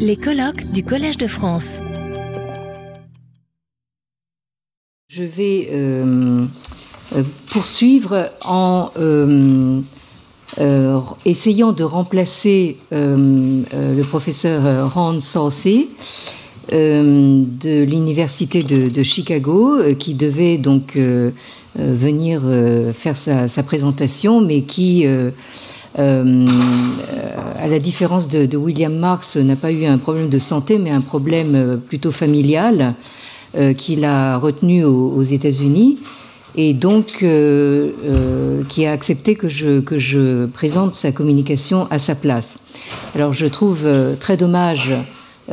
Les colloques du Collège de France. Je vais euh, euh, poursuivre en euh, essayant de remplacer le professeur Ron Saucy de l'université de, Chicago, qui devait donc venir faire sa présentation, mais qui euh, euh, à la différence de, William Marx, n'a pas eu un problème de santé, mais un problème euh, plutôt familial euh, qu'il a retenu aux, aux États-Unis et donc euh, euh, qui a accepté que je, que je présente sa communication à sa place. Alors je trouve euh, très dommage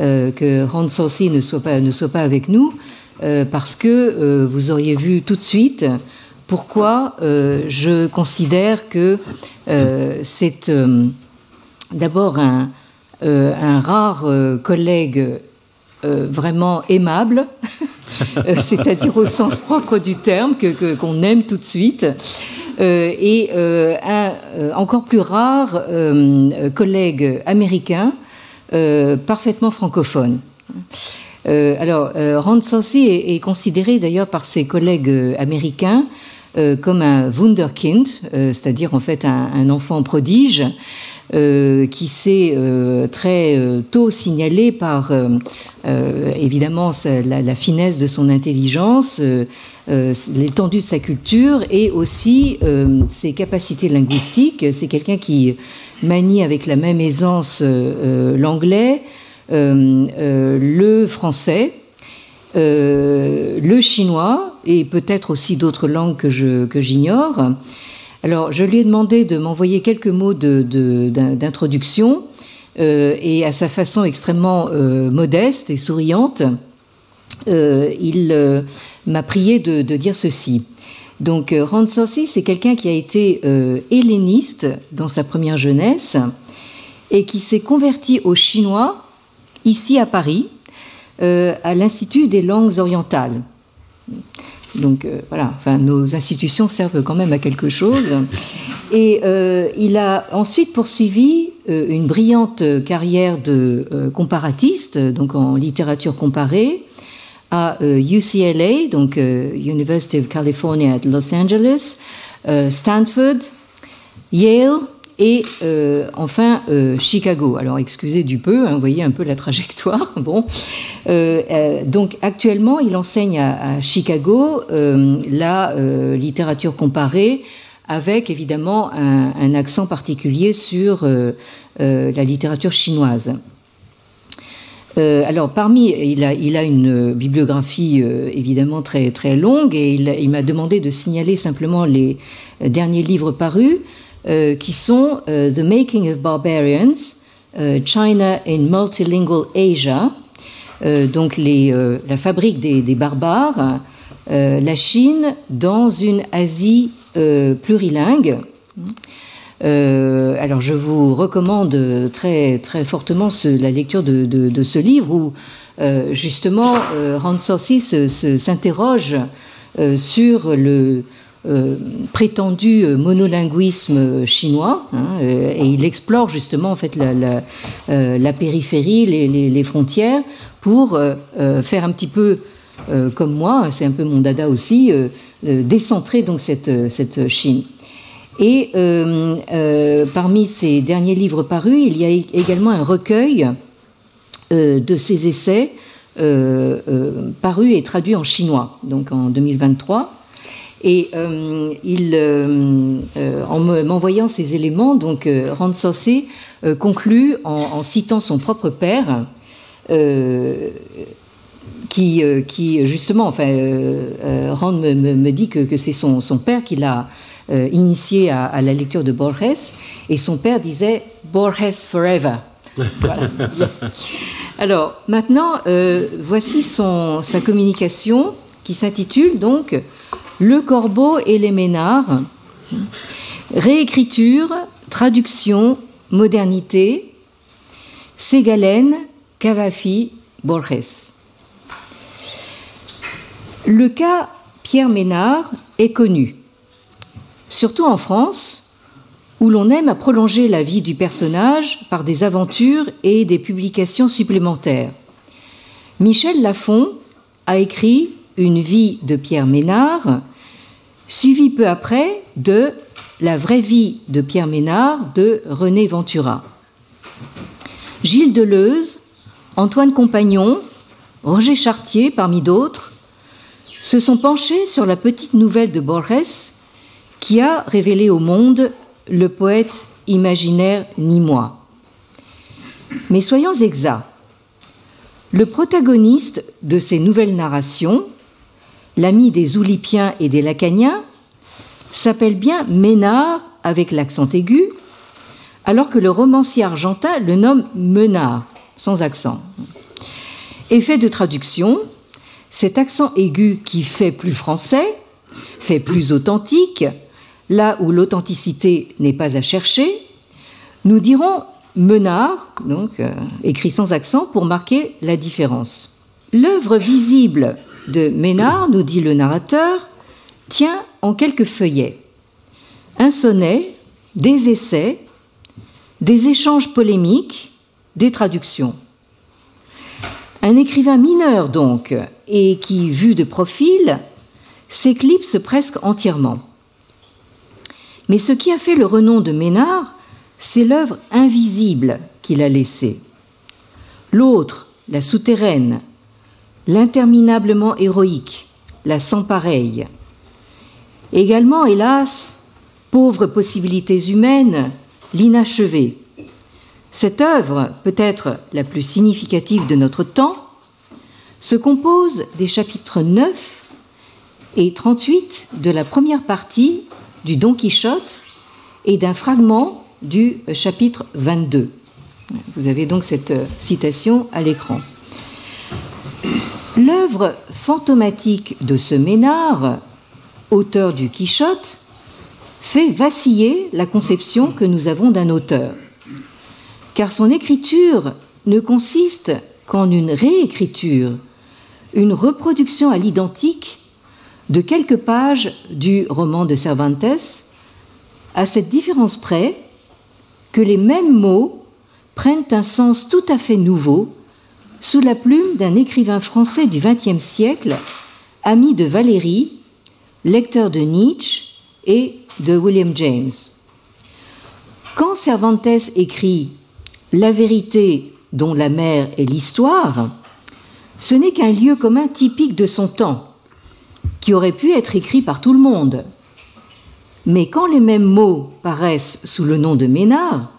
euh, que Hans Saucy ne soit pas, ne soit pas avec nous, euh, parce que euh, vous auriez vu tout de suite pourquoi euh, je considère que euh, c'est euh, d'abord un, rare collègue vraiment aimable, c'est-à-dire au sens propre du terme, qu'on aime tout de suite, et un encore plus rare collègue américain, parfaitement francophone. Alors, euh, Ron Saucy est, considéré d'ailleurs par ses collègues américains euh, comme un Wunderkind, euh, c'est-à-dire en fait un, enfant prodige euh, qui s'est très tôt signalé par évidemment la, finesse de son intelligence, l'étendue de sa culture et aussi ses capacités linguistiques. C'est quelqu'un qui manie avec la même aisance l'anglais, le français, euh, le chinois et peut-être aussi d'autres langues que j'ignore. Alors, je lui ai demandé de m'envoyer quelques mots d'introduction euh, et à sa façon extrêmement euh, modeste et souriante, il m'a prié de, dire ceci. Donc, Ron Saucy, c'est quelqu'un qui a été helléniste dans sa première jeunesse et qui s'est converti au chinois ici à Paris, à l'Institut des langues orientales. Donc euh, voilà, enfin, nos institutions servent quand même à quelque chose. Et euh, il a ensuite poursuivi euh, une brillante carrière de euh, comparatiste, donc en littérature comparée, à euh, UCLA, donc euh, University of California at Los Angeles, euh, Stanford, Yale et euh, enfin euh, Chicago. Alors excusez du peu, hein, vous voyez un peu la trajectoire. Bon, Euh, donc actuellement il enseigne à, Chicago la littérature comparée avec évidemment un, accent particulier sur la littérature chinoise. Alors, parmi, il a, une bibliographie évidemment très, très longue et il, m'a demandé de signaler simplement les derniers livres parus euh, qui sont euh, The Making of Barbarians, euh, China in Multilingual Asia, donc la fabrique des, barbares, la Chine dans une Asie plurilingue. Alors je vous recommande très, très fortement la lecture de, de- ce livre où justement Hans se- s'interroge sur le euh, prétendu monolinguisme chinois hein, euh, et il explore justement en fait la, euh, périphérie, les, frontières pour euh, euh, faire un petit peu euh, comme moi, c'est un peu mon dada aussi, euh, euh, décentrer donc cette, cette Chine. Et euh, euh, parmi ces derniers livres parus, il y a également un recueil euh, de ses essais euh, euh, parus et traduits en chinois, donc en 2023. Et euh, il, euh, euh, en me- m'envoyant ces éléments, donc euh, conclut en, en citant son propre père, qui, qui justement, enfin, Rand me, me- me dit que, que c'est son, son père qui l'a euh, initié à, à la lecture de Borges, et son père disait Borges forever. Voilà. Alors maintenant, euh, voici son, sa communication qui s'intitule donc Le corbeau et les ménards, réécriture, traduction, modernité, Ségalen, Cavafi, Borges. Le cas Pierre Ménard est connu, surtout en France, où l'on aime à prolonger la vie du personnage par des aventures et des publications supplémentaires. Michel Lafon a écrit Une vie de Pierre Ménard, suivi peu après de La vraie vie de Pierre Ménard de René Ventura. Gilles Deleuze, Antoine Compagnon, Roger Chartier, parmi d'autres, se sont penchés sur la petite nouvelle de Borges qui a révélé au monde le poète imaginaire nîmois. Mais soyons exacts. Le protagoniste de ces nouvelles narrations, l'ami des Oulipiens et des Lacaniens, s'appelle bien Ménard avec l'accent aigu, alors que le romancier argentin le nomme Menard, sans accent. Effet de traduction, cet accent aigu qui fait plus français, fait plus authentique, là où l'authenticité n'est pas à chercher, nous dirons menard, donc euh, écrit sans accent, pour marquer la différence. L'œuvre visible de Ménard, nous dit le narrateur, tient en quelques feuillets. Un sonnet, des essais, des échanges polémiques, des traductions. Un écrivain mineur donc, et qui, vu de profil, s'éclipse presque entièrement. Mais ce qui a fait le renom de Ménard, c'est l'œuvre invisible qu'il a laissée. L'autre, la souterraine, l'interminablement héroïque, la sans pareille. Également, hélas, pauvres possibilités humaines, l'inachevé. Cette œuvre, peut-être la plus significative de notre temps, se compose des chapitres 9 et 38 de la première partie du Don Quichotte et d'un fragment du chapitre 22. Vous avez donc cette euh, citation à l'écran. L'œuvre fantomatique de ce Ménard, auteur du Quichotte, fait vaciller la conception que nous avons d'un auteur, car son écriture ne consiste qu'en une réécriture, une reproduction à l'identique de quelques pages du roman de Cervantes, à cette différence près que les mêmes mots prennent un sens tout à fait nouveau sous la plume d'un écrivain français du XXe siècle, ami de Valérie, lecteur de Nietzsche et de William James. Quand Cervantes écrit La vérité dont la mer est l'histoire, ce n'est qu'un lieu commun typique de son temps, qui aurait pu être écrit par tout le monde. Mais quand les mêmes mots paraissent sous le nom de Ménard,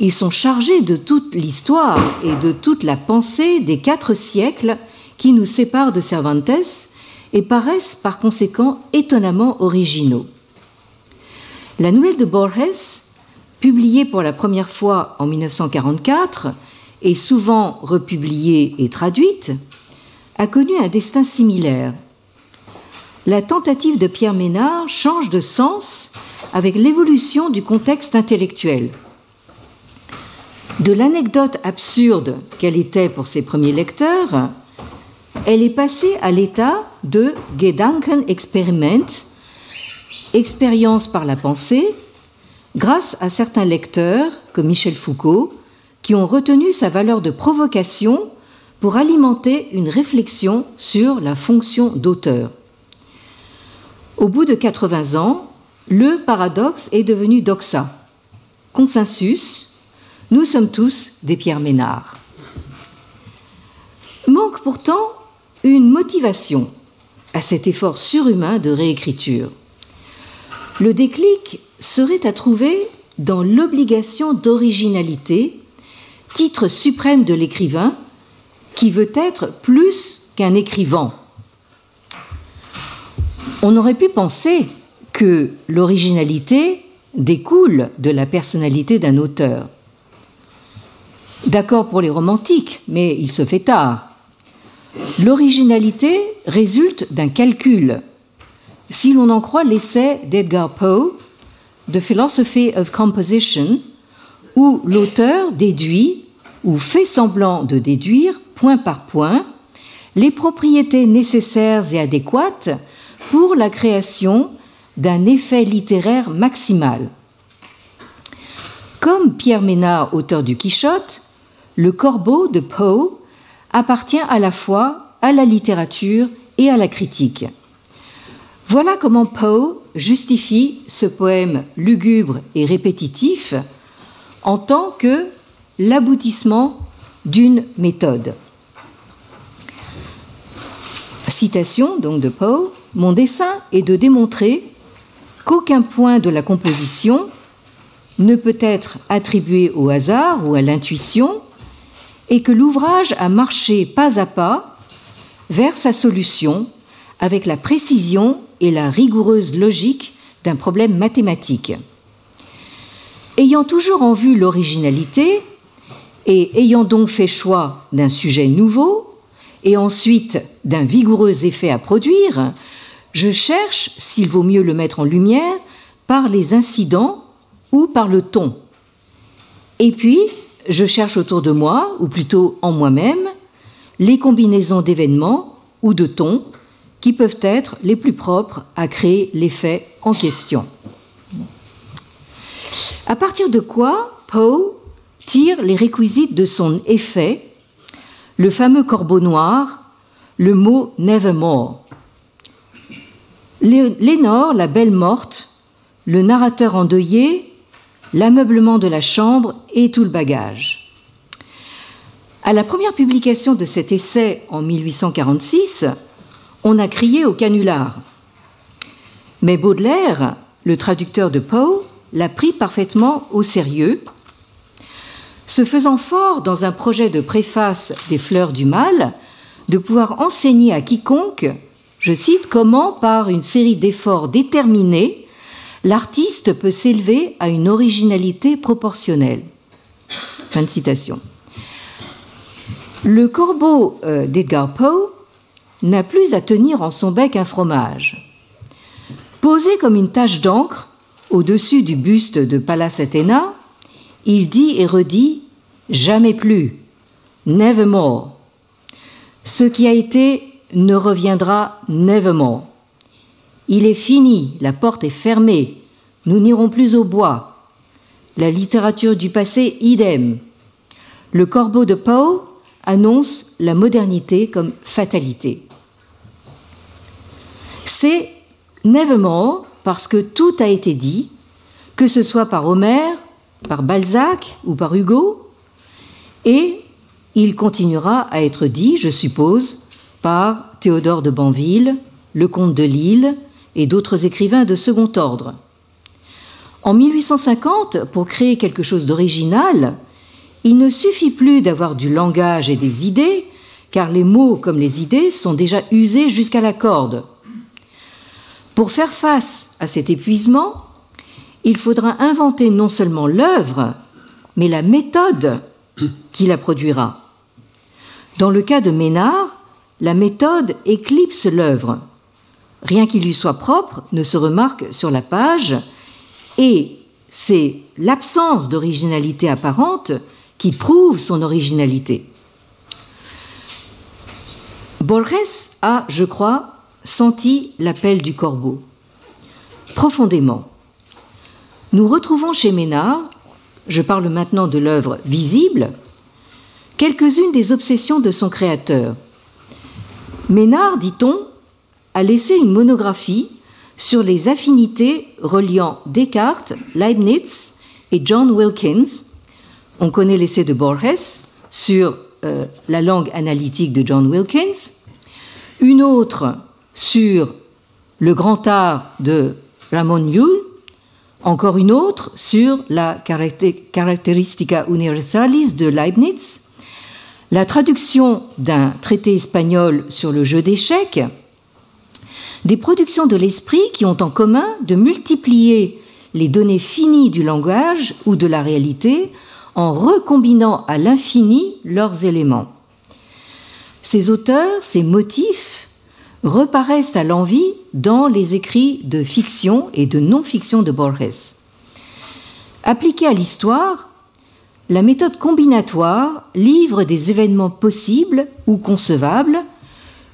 ils sont chargés de toute l'histoire et de toute la pensée des quatre siècles qui nous séparent de Cervantes et paraissent par conséquent étonnamment originaux. La nouvelle de Borges, publiée pour la première fois en 1944 et souvent republiée et traduite, a connu un destin similaire la tentative de Pierre Ménard change de sens avec l'évolution du contexte intellectuel. De l'anecdote absurde qu'elle était pour ses premiers lecteurs, elle est passée à l'état de Gedankenexperiment, expérience par la pensée, grâce à certains lecteurs, comme Michel Foucault, qui ont retenu sa valeur de provocation pour alimenter une réflexion sur la fonction d'auteur. Au bout de 80 ans, le paradoxe est devenu doxa. Consensus, nous sommes tous des Pierre Ménard. Manque pourtant une motivation à cet effort surhumain de réécriture. Le déclic serait à trouver dans l'obligation d'originalité, titre suprême de l'écrivain, qui veut être plus qu'un écrivain. On aurait pu penser que l'originalité découle de la personnalité d'un auteur. D'accord pour les romantiques, mais il se fait tard. L'originalité résulte d'un calcul. Si l'on en croit l'essai d'Edgar Poe, The Philosophy of Composition, où l'auteur déduit ou fait semblant de déduire, point par point, les propriétés nécessaires et adéquates pour la création d'un effet littéraire maximal. Comme Pierre Ménard, auteur du Quichotte, le corbeau de Poe appartient à la fois à la littérature et à la critique. Voilà comment Poe justifie ce poème lugubre et répétitif en tant que l'aboutissement d'une méthode. Citation donc de Poe Mon dessein est de démontrer qu'aucun point de la composition ne peut être attribué au hasard ou à l'intuition et que l'ouvrage a marché pas à pas vers sa solution avec la précision et la rigoureuse logique d'un problème mathématique. Ayant toujours en vue l'originalité et ayant donc fait choix d'un sujet nouveau et ensuite d'un vigoureux effet à produire, je cherche s'il vaut mieux le mettre en lumière par les incidents ou par le ton. Et puis, je cherche autour de moi, ou plutôt en moi-même, les combinaisons d'événements ou de tons qui peuvent être les plus propres à créer l'effet en question. À partir de quoi Poe tire les réquisites de son effet, le fameux corbeau noir, le mot nevermore. Lénore, la belle morte, le narrateur endeuillé, l'ameublement de la chambre et tout le bagage. À la première publication de cet essai en 1846, on a crié au canular. Mais Baudelaire, le traducteur de Poe, l'a pris parfaitement au sérieux, se faisant fort dans un projet de préface des Fleurs du Mal, de pouvoir enseigner à quiconque, je cite, comment, par une série d'efforts déterminés, l'artiste peut s'élever à une originalité proportionnelle. Fin de citation. Le corbeau euh, d'Edgar Poe n'a plus à tenir en son bec un fromage. Posé comme une tache d'encre au-dessus du buste de Pallas Athéna, il dit et redit Jamais plus, nevermore. Ce qui a été ne reviendra nevermore. Il est fini, la porte est fermée, nous n'irons plus au bois. La littérature du passé, idem. Le corbeau de Poe annonce la modernité comme fatalité. C'est nevermore parce que tout a été dit, que ce soit par Homère, par Balzac ou par Hugo, et il continuera à être dit, je suppose, par Théodore de Banville, le comte de Lille et d'autres écrivains de second ordre. En 1850, pour créer quelque chose d'original, il ne suffit plus d'avoir du langage et des idées, car les mots comme les idées sont déjà usés jusqu'à la corde. Pour faire face à cet épuisement, il faudra inventer non seulement l'œuvre, mais la méthode qui la produira. Dans le cas de Ménard, la méthode éclipse l'œuvre. Rien qui lui soit propre ne se remarque sur la page, et c'est l'absence d'originalité apparente qui prouve son originalité. Borges a, je crois, sentit l'appel du corbeau. Profondément. Nous retrouvons chez Ménard, je parle maintenant de l'œuvre visible, quelques-unes des obsessions de son créateur. Ménard, dit-on, a laissé une monographie sur les affinités reliant Descartes, Leibniz et John Wilkins. On connaît l'essai de Borges sur euh, la langue analytique de John Wilkins. Une autre sur le grand art de Ramon Llull, encore une autre sur la Caracteristica Universalis de Leibniz, la traduction d'un traité espagnol sur le jeu d'échecs, des productions de l'esprit qui ont en commun de multiplier les données finies du langage ou de la réalité en recombinant à l'infini leurs éléments. Ces auteurs, ces motifs, reparaissent à l'envie dans les écrits de fiction et de non-fiction de Borges. Appliquée à l'histoire, la méthode combinatoire livre des événements possibles ou concevables,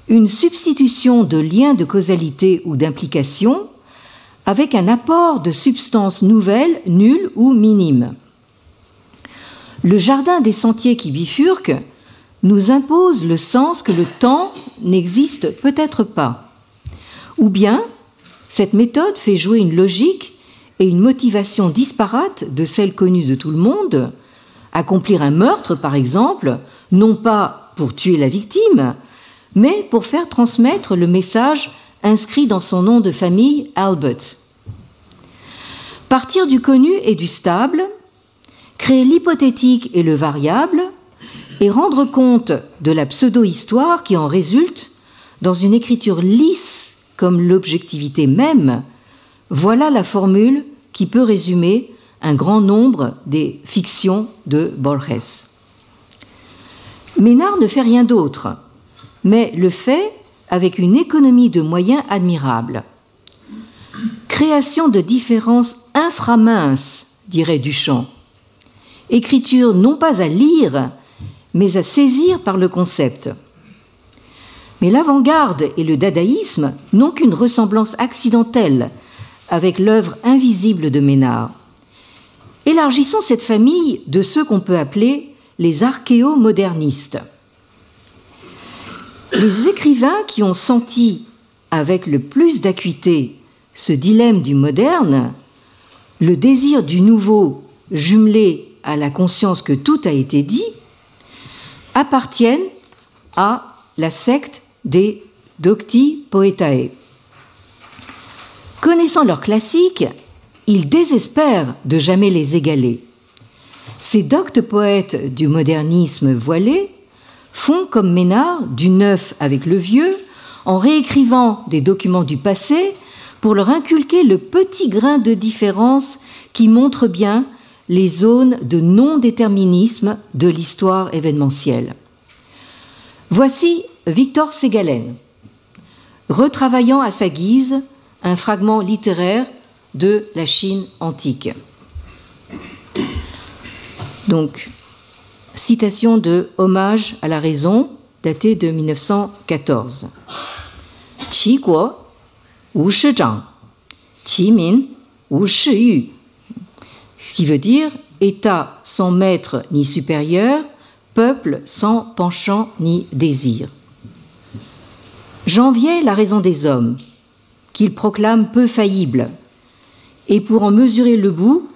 une substitution de liens de causalité ou d'implication, avec un apport de substances nouvelles, nulles ou minimes. le jardin des sentiers qui bifurquent nous impose le sens que le temps n'existe peut-être pas. Ou bien, cette méthode fait jouer une logique et une motivation disparate de celle connue de tout le monde, accomplir un meurtre par exemple, non pas pour tuer la victime, mais pour faire transmettre le message inscrit dans son nom de famille Albert. Partir du connu et du stable, créer l'hypothétique et le variable, et rendre compte de la pseudo-histoire qui en résulte dans une écriture lisse comme l'objectivité même, voilà la formule qui peut résumer un grand nombre des fictions de Borges. Ménard ne fait rien d'autre, mais le fait avec une économie de moyens admirable. Création de différences inframinces, dirait Duchamp. Écriture non pas à lire, mais à saisir par le concept. Mais l'avant-garde et le dadaïsme n'ont qu'une ressemblance accidentelle avec l'œuvre invisible de Ménard. Élargissons cette famille de ceux qu'on peut appeler les archéomodernistes. Les écrivains qui ont senti avec le plus d'acuité ce dilemme du moderne, le désir du nouveau jumelé à la conscience que tout a été dit, appartiennent à la secte des Docti Poetae. Connaissant leurs classiques, ils désespèrent de jamais les égaler. Ces doctes poètes du modernisme voilé font comme Ménard du neuf avec le vieux, en réécrivant des documents du passé pour leur inculquer le petit grain de différence qui montre bien les zones de non-déterminisme de l'histoire événementielle. Voici Victor Ségalen, retravaillant à sa guise un fragment littéraire de la Chine antique. Donc, citation de Hommage à la raison, datée de 1914. Qi guo wu shi zhang, qi min wu shi yu ce qui veut dire État sans maître ni supérieur, peuple sans penchant ni désir. J'enviais la raison des hommes, qu'ils proclament peu faillible, et pour en mesurer le bout,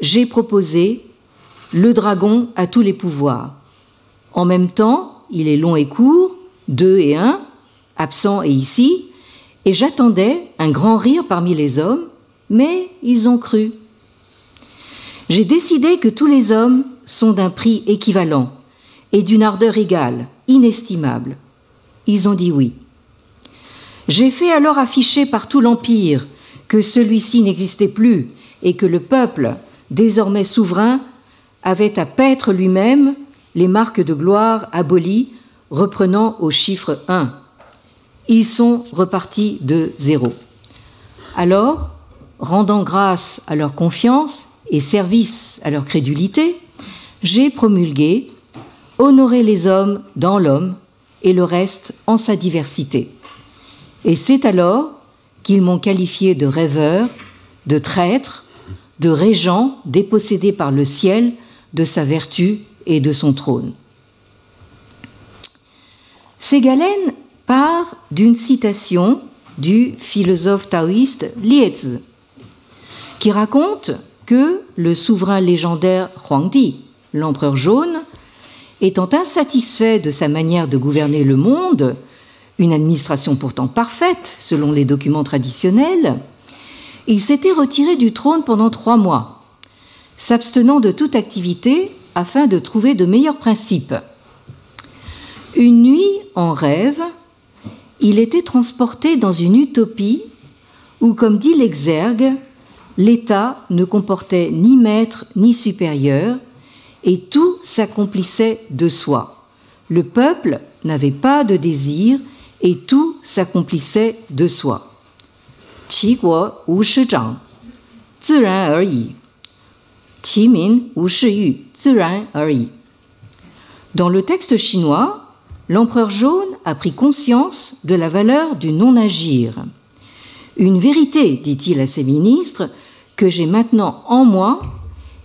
j'ai proposé le dragon a tous les pouvoirs. En même temps, il est long et court, deux et un, absent et ici, et j'attendais un grand rire parmi les hommes, mais ils ont cru. J'ai décidé que tous les hommes sont d'un prix équivalent et d'une ardeur égale, inestimable. Ils ont dit oui. J'ai fait alors afficher par tout l'Empire que celui-ci n'existait plus et que le peuple, désormais souverain, avait à paître lui-même les marques de gloire abolies, reprenant au chiffre 1. Ils sont repartis de zéro. Alors, rendant grâce à leur confiance, et service à leur crédulité, j'ai promulgué honorer les hommes dans l'homme et le reste en sa diversité. Et c'est alors qu'ils m'ont qualifié de rêveur, de traître, de régent dépossédé par le ciel de sa vertu et de son trône. Ségalen part d'une citation du philosophe taoïste Liezi, qui raconte que le souverain légendaire Huangdi, l'empereur jaune, étant insatisfait de sa manière de gouverner le monde, une administration pourtant parfaite selon les documents traditionnels, il s'était retiré du trône pendant trois mois, s'abstenant de toute activité afin de trouver de meilleurs principes. Une nuit, en rêve, il était transporté dans une utopie où, comme dit l'exergue, l'État ne comportait ni maître ni supérieur, et tout s'accomplissait de soi. Le peuple n'avait pas de désir, et tout s'accomplissait de soi. Dans le texte chinois, l'empereur jaune a pris conscience de la valeur du non-agir. Une vérité, dit-il à ses ministres, que j'ai maintenant en moi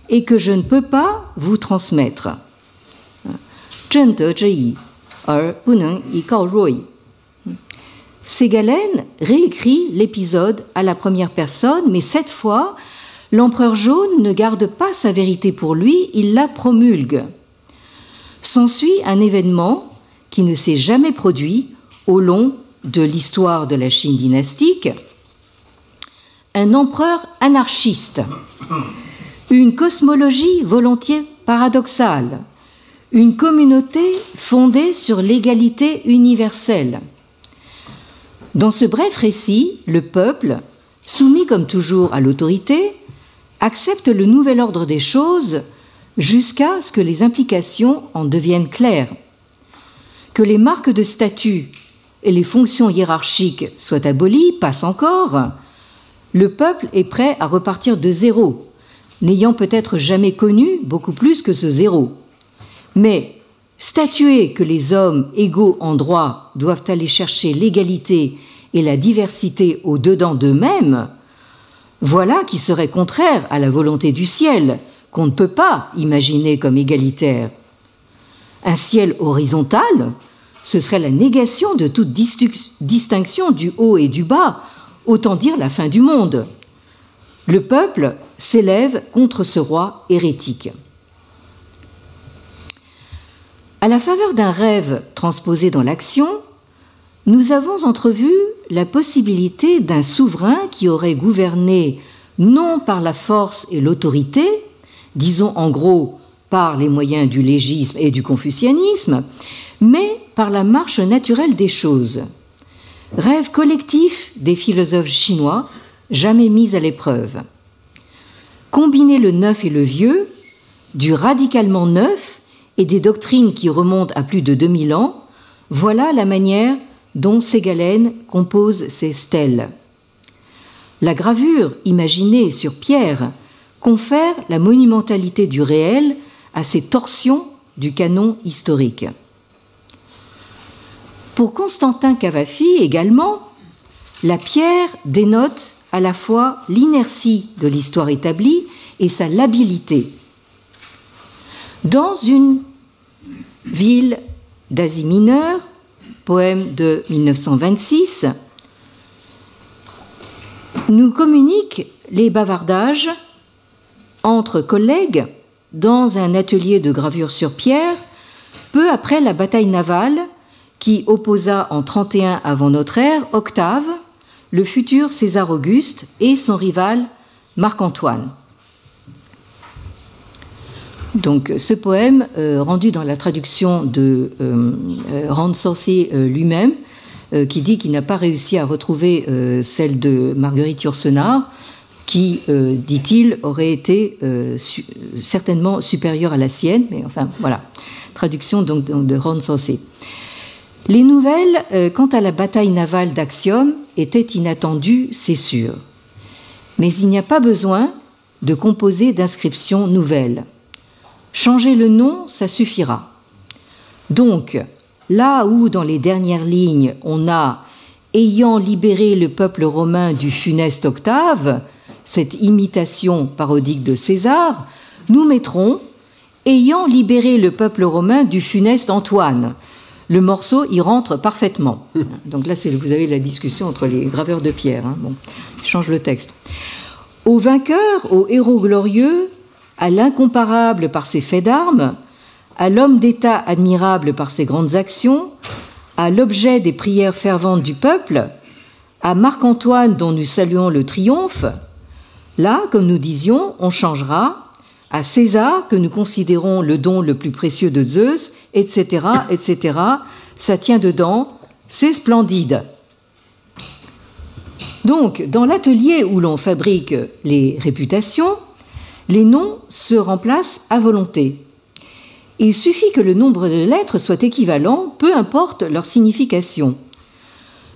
et que je ne peux pas vous transmettre. Ségalen réécrit l'épisode à la première personne, mais cette fois, l'empereur jaune ne garde pas sa vérité pour lui, il la promulgue. S'ensuit un événement qui ne s'est jamais produit au long de l'histoire de la Chine dynastique, un empereur anarchiste, une cosmologie volontiers paradoxale, une communauté fondée sur l'égalité universelle. Dans ce bref récit, le peuple, soumis comme toujours à l'autorité, accepte le nouvel ordre des choses jusqu'à ce que les implications en deviennent claires, que les marques de statut et les fonctions hiérarchiques soient abolies, passe encore, le peuple est prêt à repartir de zéro, n'ayant peut-être jamais connu beaucoup plus que ce zéro. Mais statuer que les hommes égaux en droit doivent aller chercher l'égalité et la diversité au-dedans d'eux-mêmes, voilà qui serait contraire à la volonté du ciel, qu'on ne peut pas imaginer comme égalitaire. Un ciel horizontal, ce serait la négation de toute distinction du haut et du bas, autant dire la fin du monde. Le peuple s'élève contre ce roi hérétique. À la faveur d'un rêve transposé dans l'action, nous avons entrevu la possibilité d'un souverain qui aurait gouverné non par la force et l'autorité, disons en gros par les moyens du légisme et du confucianisme, mais par la marche naturelle des choses. Rêve collectif des philosophes chinois, jamais mis à l'épreuve. Combiner le neuf et le vieux, du radicalement neuf et des doctrines qui remontent à plus de 2000 ans, voilà la manière dont Ségalène compose ses stèles. La gravure imaginée sur pierre confère la monumentalité du réel à ces torsions du canon historique. Pour Constantin Cavafi également, la pierre dénote à la fois l'inertie de l'histoire établie et sa labilité. Dans une ville d'Asie mineure, poème de 1926, nous communiquent les bavardages entre collègues dans un atelier de gravure sur pierre peu après la bataille navale qui opposa en 31 avant notre ère Octave, le futur César Auguste et son rival Marc-Antoine. Donc ce poème, euh, rendu dans la traduction de euh, euh lui-même, euh, qui dit qu'il n'a pas réussi à retrouver celle de Marguerite Yourcenar, qui, dit-il, aurait été certainement supérieure à la sienne, mais enfin voilà, traduction donc, de Ron les nouvelles quant à la bataille navale d'Axiom étaient inattendues, c'est sûr. Mais il n'y a pas besoin de composer d'inscriptions nouvelles. Changer le nom, ça suffira. Donc, là où dans les dernières lignes on a ayant libéré le peuple romain du funeste Octave, cette imitation parodique de César, nous mettrons ayant libéré le peuple romain du funeste Antoine, le morceau y rentre parfaitement. Donc là, vous avez la discussion entre les graveurs de pierre. Hein. Bon, change le texte. Au vainqueur, au héros glorieux, à l'incomparable par ses faits d'armes, à l'homme d'État admirable par ses grandes actions, à l'objet des prières ferventes du peuple, à Marc-Antoine dont nous saluons le triomphe, là, comme nous disions, on changera à César, que nous considérons le don le plus précieux de Zeus, etc., etc. Ça tient dedans, c'est splendide. Donc, dans l'atelier où l'on fabrique les réputations, les noms se remplacent à volonté. Il suffit que le nombre de lettres soit équivalent, peu importe leur signification.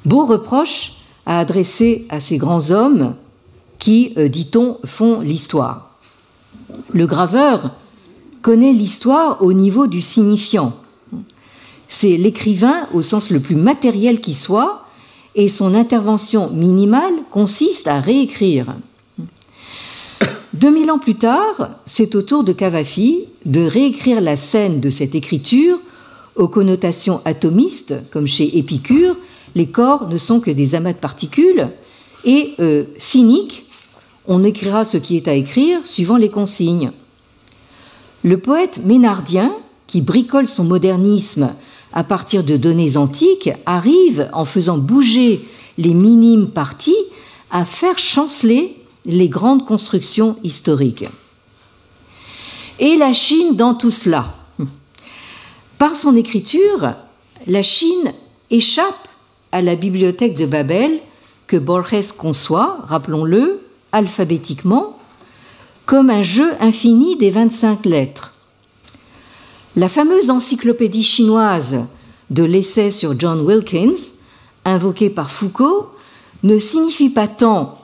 Beau reproche à adresser à ces grands hommes qui, euh, dit-on, font l'histoire. Le graveur connaît l'histoire au niveau du signifiant. C'est l'écrivain au sens le plus matériel qui soit, et son intervention minimale consiste à réécrire. 2000 ans plus tard, c'est au tour de Cavafi de réécrire la scène de cette écriture aux connotations atomistes, comme chez Épicure, les corps ne sont que des amas de particules, et euh, cynique, on écrira ce qui est à écrire suivant les consignes. Le poète ménardien, qui bricole son modernisme à partir de données antiques, arrive, en faisant bouger les minimes parties, à faire chanceler les grandes constructions historiques. Et la Chine dans tout cela Par son écriture, la Chine échappe à la bibliothèque de Babel que Borges conçoit, rappelons-le, alphabétiquement, comme un jeu infini des 25 lettres. La fameuse encyclopédie chinoise de l'essai sur John Wilkins, invoquée par Foucault, ne signifie pas tant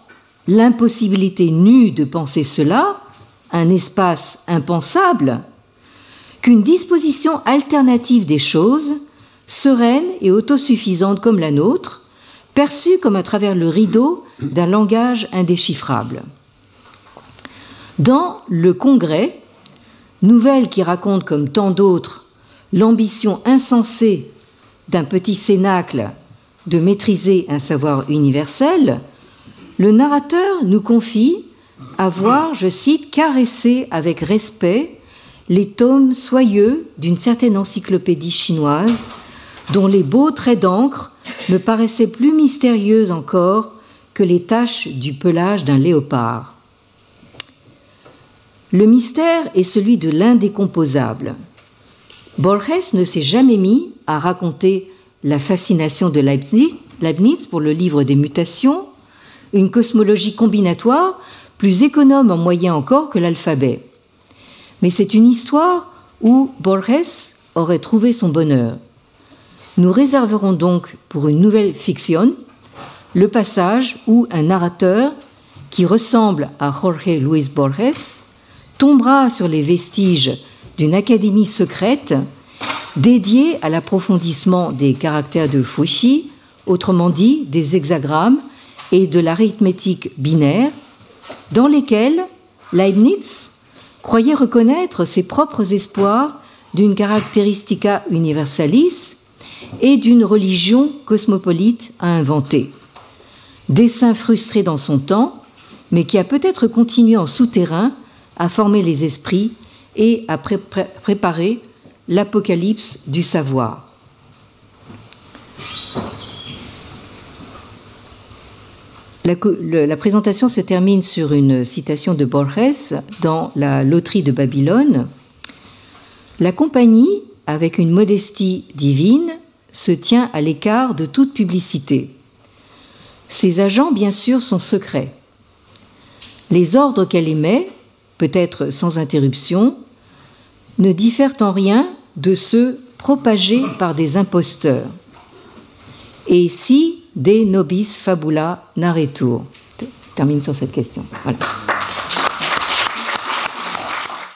l'impossibilité nue de penser cela, un espace impensable, qu'une disposition alternative des choses, sereine et autosuffisante comme la nôtre, perçue comme à travers le rideau d'un langage indéchiffrable. Dans Le Congrès, nouvelle qui raconte comme tant d'autres l'ambition insensée d'un petit cénacle de maîtriser un savoir universel, le narrateur nous confie avoir, je cite, caressé avec respect les tomes soyeux d'une certaine encyclopédie chinoise dont les beaux traits d'encre me paraissaient plus mystérieux encore que les taches du pelage d'un léopard. Le mystère est celui de l'indécomposable. Borges ne s'est jamais mis à raconter la fascination de Leibniz pour le livre des mutations, une cosmologie combinatoire plus économe en moyens encore que l'alphabet. Mais c'est une histoire où Borges aurait trouvé son bonheur. Nous réserverons donc pour une nouvelle fiction le passage où un narrateur qui ressemble à Jorge Luis Borges tombera sur les vestiges d'une académie secrète dédiée à l'approfondissement des caractères de Fouchi, autrement dit des hexagrammes et de l'arithmétique binaire, dans lesquels Leibniz croyait reconnaître ses propres espoirs d'une caractéristica universalis et d'une religion cosmopolite à inventer. Dessin frustré dans son temps, mais qui a peut-être continué en souterrain à former les esprits et à préparer l'apocalypse du savoir. La, présentation se termine sur une citation de Borges dans La loterie de Babylone. La compagnie, avec une modestie divine, se tient à l'écart de toute publicité. Ses agents, bien sûr, sont secrets. Les ordres qu'elle émet, peut-être sans interruption, ne diffèrent en rien de ceux propagés par des imposteurs. Et si de nobis fabula narretur termine sur cette question.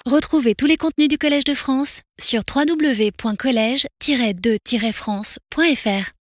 Retrouvez tous les contenus du Collège de France sur www.colège-2-france.fr.